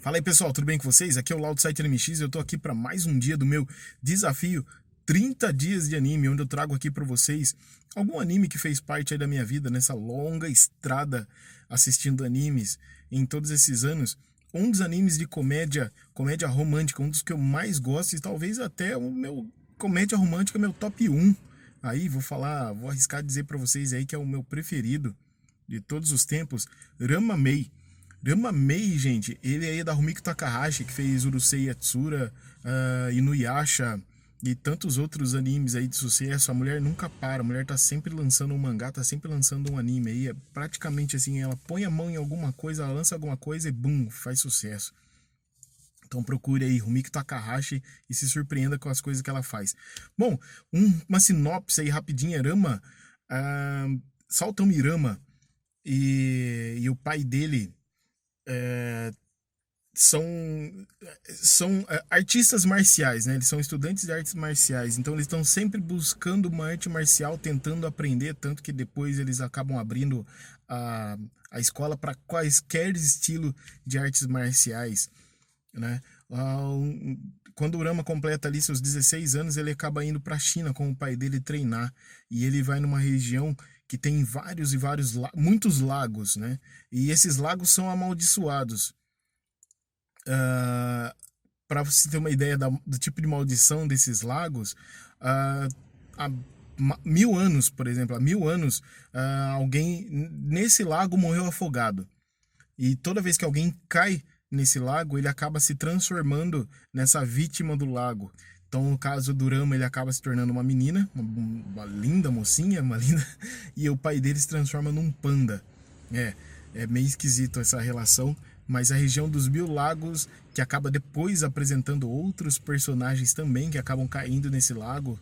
Fala aí pessoal, tudo bem com vocês? Aqui é o Laudo Site NMX e eu tô aqui para mais um dia do meu desafio 30 dias de anime, onde eu trago aqui para vocês algum anime que fez parte da minha vida nessa longa estrada assistindo animes em todos esses anos. Um dos animes de comédia, comédia romântica, um dos que eu mais gosto e talvez até o meu comédia romântica meu top 1. Aí vou falar, vou arriscar dizer para vocês aí que é o meu preferido de todos os tempos, Rama Mei. Rama Mei, gente, ele aí é da Rumiko Takahashi, que fez Urusei Yatsura, uh, Inuyasha e tantos outros animes aí de sucesso. A mulher nunca para, a mulher tá sempre lançando um mangá, tá sempre lançando um anime aí. É praticamente assim, ela põe a mão em alguma coisa, ela lança alguma coisa e bum, faz sucesso. Então procure aí Rumiko Takahashi e se surpreenda com as coisas que ela faz. Bom, um, uma sinopse aí rapidinha, Rama, uh, Saltam Mirama e, e o pai dele é, são, são é, artistas marciais, né? Eles são estudantes de artes marciais, então eles estão sempre buscando uma arte marcial, tentando aprender, tanto que depois eles acabam abrindo a, a escola para quaisquer estilo de artes marciais, né? Quando o Rama completa ali seus 16 anos, ele acaba indo para a China com o pai dele treinar e ele vai numa região que tem vários e vários, muitos lagos, né? E esses lagos são amaldiçoados. Uh, ah, Para você ter uma ideia da, do tipo de maldição desses lagos, uh, há mil anos, por exemplo, há mil anos, uh, alguém nesse lago morreu afogado. E toda vez que alguém cai nesse lago, ele acaba se transformando nessa vítima do lago. Então, no caso do Rama, ele acaba se tornando uma menina, uma, uma, linda mocinha, uma linda, e o pai dele se transforma num panda. É, é meio esquisito essa relação, mas a região dos Mil Lagos, que acaba depois apresentando outros personagens também que acabam caindo nesse lago,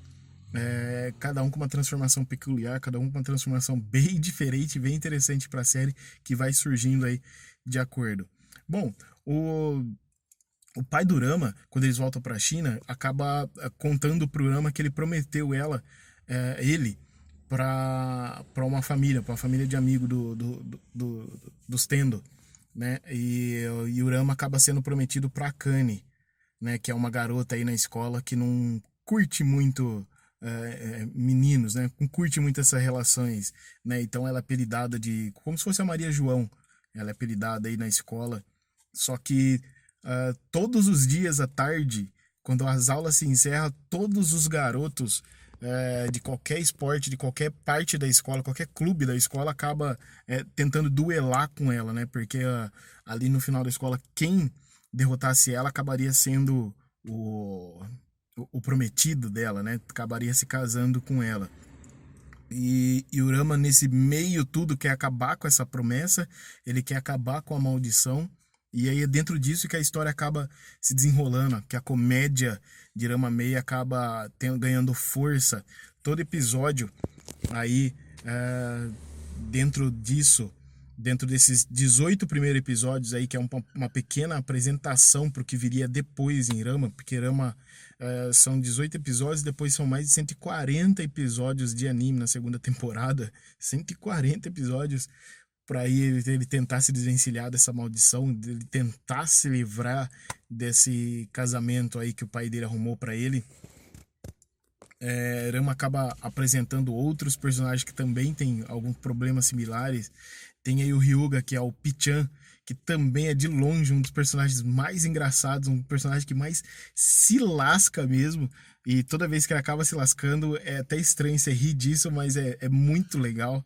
é, cada um com uma transformação peculiar, cada um com uma transformação bem diferente, bem interessante para a série que vai surgindo aí de acordo. Bom, o o pai do Rama, quando eles voltam para a China, acaba eh, contando para o Rama que ele prometeu ela, é, ele, para uma família, para uma família de amigo do, do, do, do, dos Tendo, né? E, e o Rama acaba sendo prometido para Kane, né? Que é uma garota aí na escola que não curte muito é, meninos, né? Não curte muito essas relações, né? Então ela é apelidada de como se fosse a Maria João, ela é apelidada aí na escola, só que uh, todos os dias à tarde, quando as aulas se encerram, todos os garotos uh, de qualquer esporte, de qualquer parte da escola, qualquer clube da escola, acaba uh, tentando duelar com ela, né? Porque uh, ali no final da escola, quem derrotasse ela acabaria sendo o, o, o prometido dela, né? Acabaria se casando com ela. E, e Urama, nesse meio tudo, quer acabar com essa promessa, ele quer acabar com a maldição e aí é dentro disso que a história acaba se desenrolando, que a comédia de Rama Meia acaba tendo, ganhando força. Todo episódio aí é, dentro disso, dentro desses 18 primeiros episódios aí, que é uma, uma pequena apresentação para o que viria depois em Rama, porque Rama é, são 18 episódios, depois são mais de 140 episódios de anime na segunda temporada. 140 episódios para ele, ele tentar se desvencilhar dessa maldição, ele tentar se livrar desse casamento aí que o pai dele arrumou para ele. É, Rama acaba apresentando outros personagens que também têm alguns problemas similares. Tem aí o Ryuga, que é o Pichan, que também é de longe um dos personagens mais engraçados, um personagem que mais se lasca mesmo. E toda vez que ele acaba se lascando, é até estranho você rir disso, mas é, é muito legal.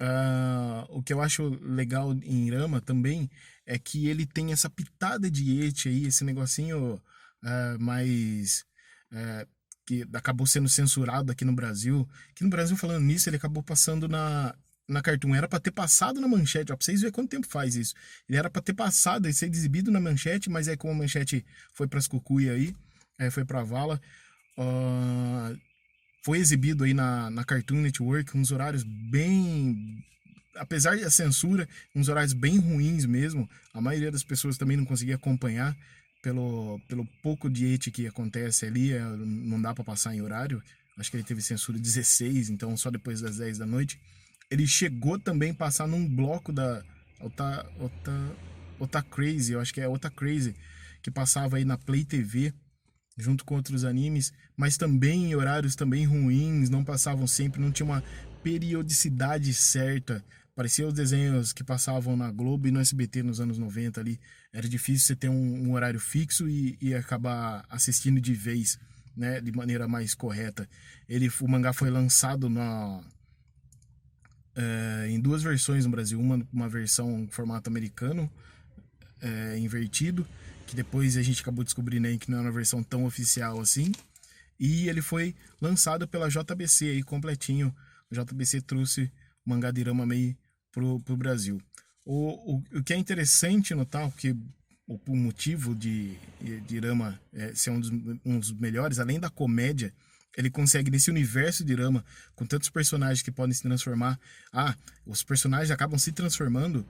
Uh, o que eu acho legal em Irama também é que ele tem essa pitada de ete aí, esse negocinho uh, mais. Uh, que acabou sendo censurado aqui no Brasil. Aqui no Brasil, falando nisso, ele acabou passando na, na Cartoon. Era para ter passado na manchete, ó, pra vocês verem quanto tempo faz isso. Ele era para ter passado e ser exibido na manchete, mas aí, como a manchete foi pras cucuia aí, aí foi pra vala. Uh, foi exibido aí na, na Cartoon Network, uns horários bem. Apesar da censura, uns horários bem ruins mesmo. A maioria das pessoas também não conseguia acompanhar pelo, pelo pouco diete que acontece ali, é, não dá para passar em horário. Acho que ele teve censura 16, então só depois das 10 da noite. Ele chegou também a passar num bloco da Alta, Alta, Ota Crazy, eu acho que é Ota Crazy, que passava aí na Play TV junto com outros animes, mas também em horários também ruins, não passavam sempre, não tinha uma periodicidade certa. Parecia os desenhos que passavam na Globo e no SBT nos anos 90 ali. Era difícil você ter um, um horário fixo e, e acabar assistindo de vez, né, de maneira mais correta. Ele, o mangá foi lançado na, é, em duas versões no Brasil. Uma, uma versão em formato americano, é, invertido, que depois a gente acabou descobrindo aí que não é uma versão tão oficial assim. E ele foi lançado pela JBC aí completinho. O JBC trouxe o mangá de Irama meio pro, pro Brasil. O, o, o que é interessante notar, porque o, o motivo de, de Irama é, ser um dos, um dos melhores, além da comédia, ele consegue nesse universo de Irama, com tantos personagens que podem se transformar. Ah, os personagens acabam se transformando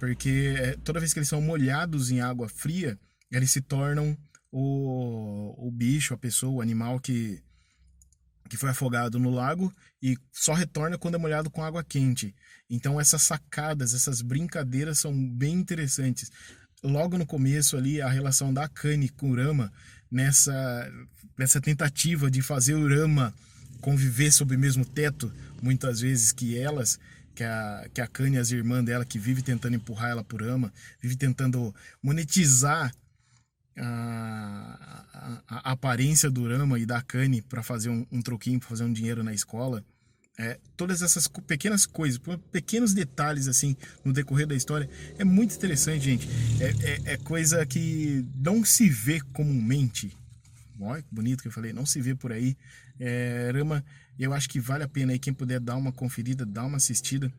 porque é, toda vez que eles são molhados em água fria, eles se tornam o, o bicho, a pessoa, o animal que, que foi afogado no lago e só retorna quando é molhado com água quente. Então essas sacadas, essas brincadeiras são bem interessantes. Logo no começo ali, a relação da Kani com o Rama, nessa, nessa tentativa de fazer o Rama conviver sob o mesmo teto, muitas vezes que elas, que a, que a Kanye, as irmãs dela, que vive tentando empurrar ela por ama, vive tentando monetizar a, a, a aparência do Rama e da Kanye para fazer um, um troquinho, para fazer um dinheiro na escola. É, todas essas pequenas coisas, pequenos detalhes assim no decorrer da história é muito interessante, gente. É, é, é coisa que não se vê comumente. Olha que bonito que eu falei, não se vê por aí. É, Rama, eu acho que vale a pena aí quem puder dar uma conferida, dar uma assistida.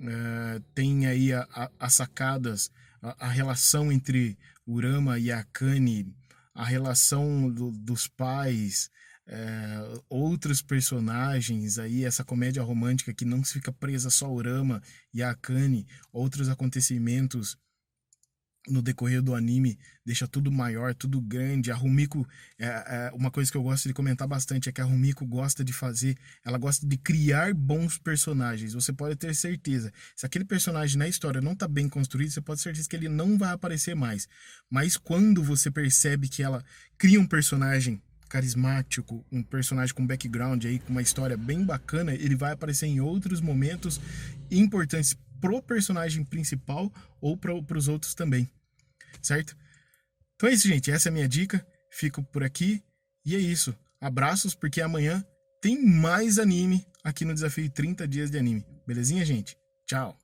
É, tem aí as sacadas, a, a, relação entre o Rama e a Kani, a relação do, dos pais, é, outros personagens aí, essa comédia romântica que não fica presa só ao Rama e a Akane, outros acontecimentos no decorrer do anime deixa tudo maior, tudo grande. A Rumiko, é, é, uma coisa que eu gosto de comentar bastante é que a Rumiko gosta de fazer, ela gosta de criar bons personagens. Você pode ter certeza, se aquele personagem na história não está bem construído, você pode ter certeza que ele não vai aparecer mais. Mas quando você percebe que ela cria um personagem carismático, um personagem com background aí, com uma história bem bacana, ele vai aparecer em outros momentos importantes pro personagem principal ou para os outros também, certo? Então é isso, gente. Essa é a minha dica. Fico por aqui e é isso. Abraços, porque amanhã tem mais anime aqui no Desafio 30 Dias de Anime. Belezinha, gente? Tchau!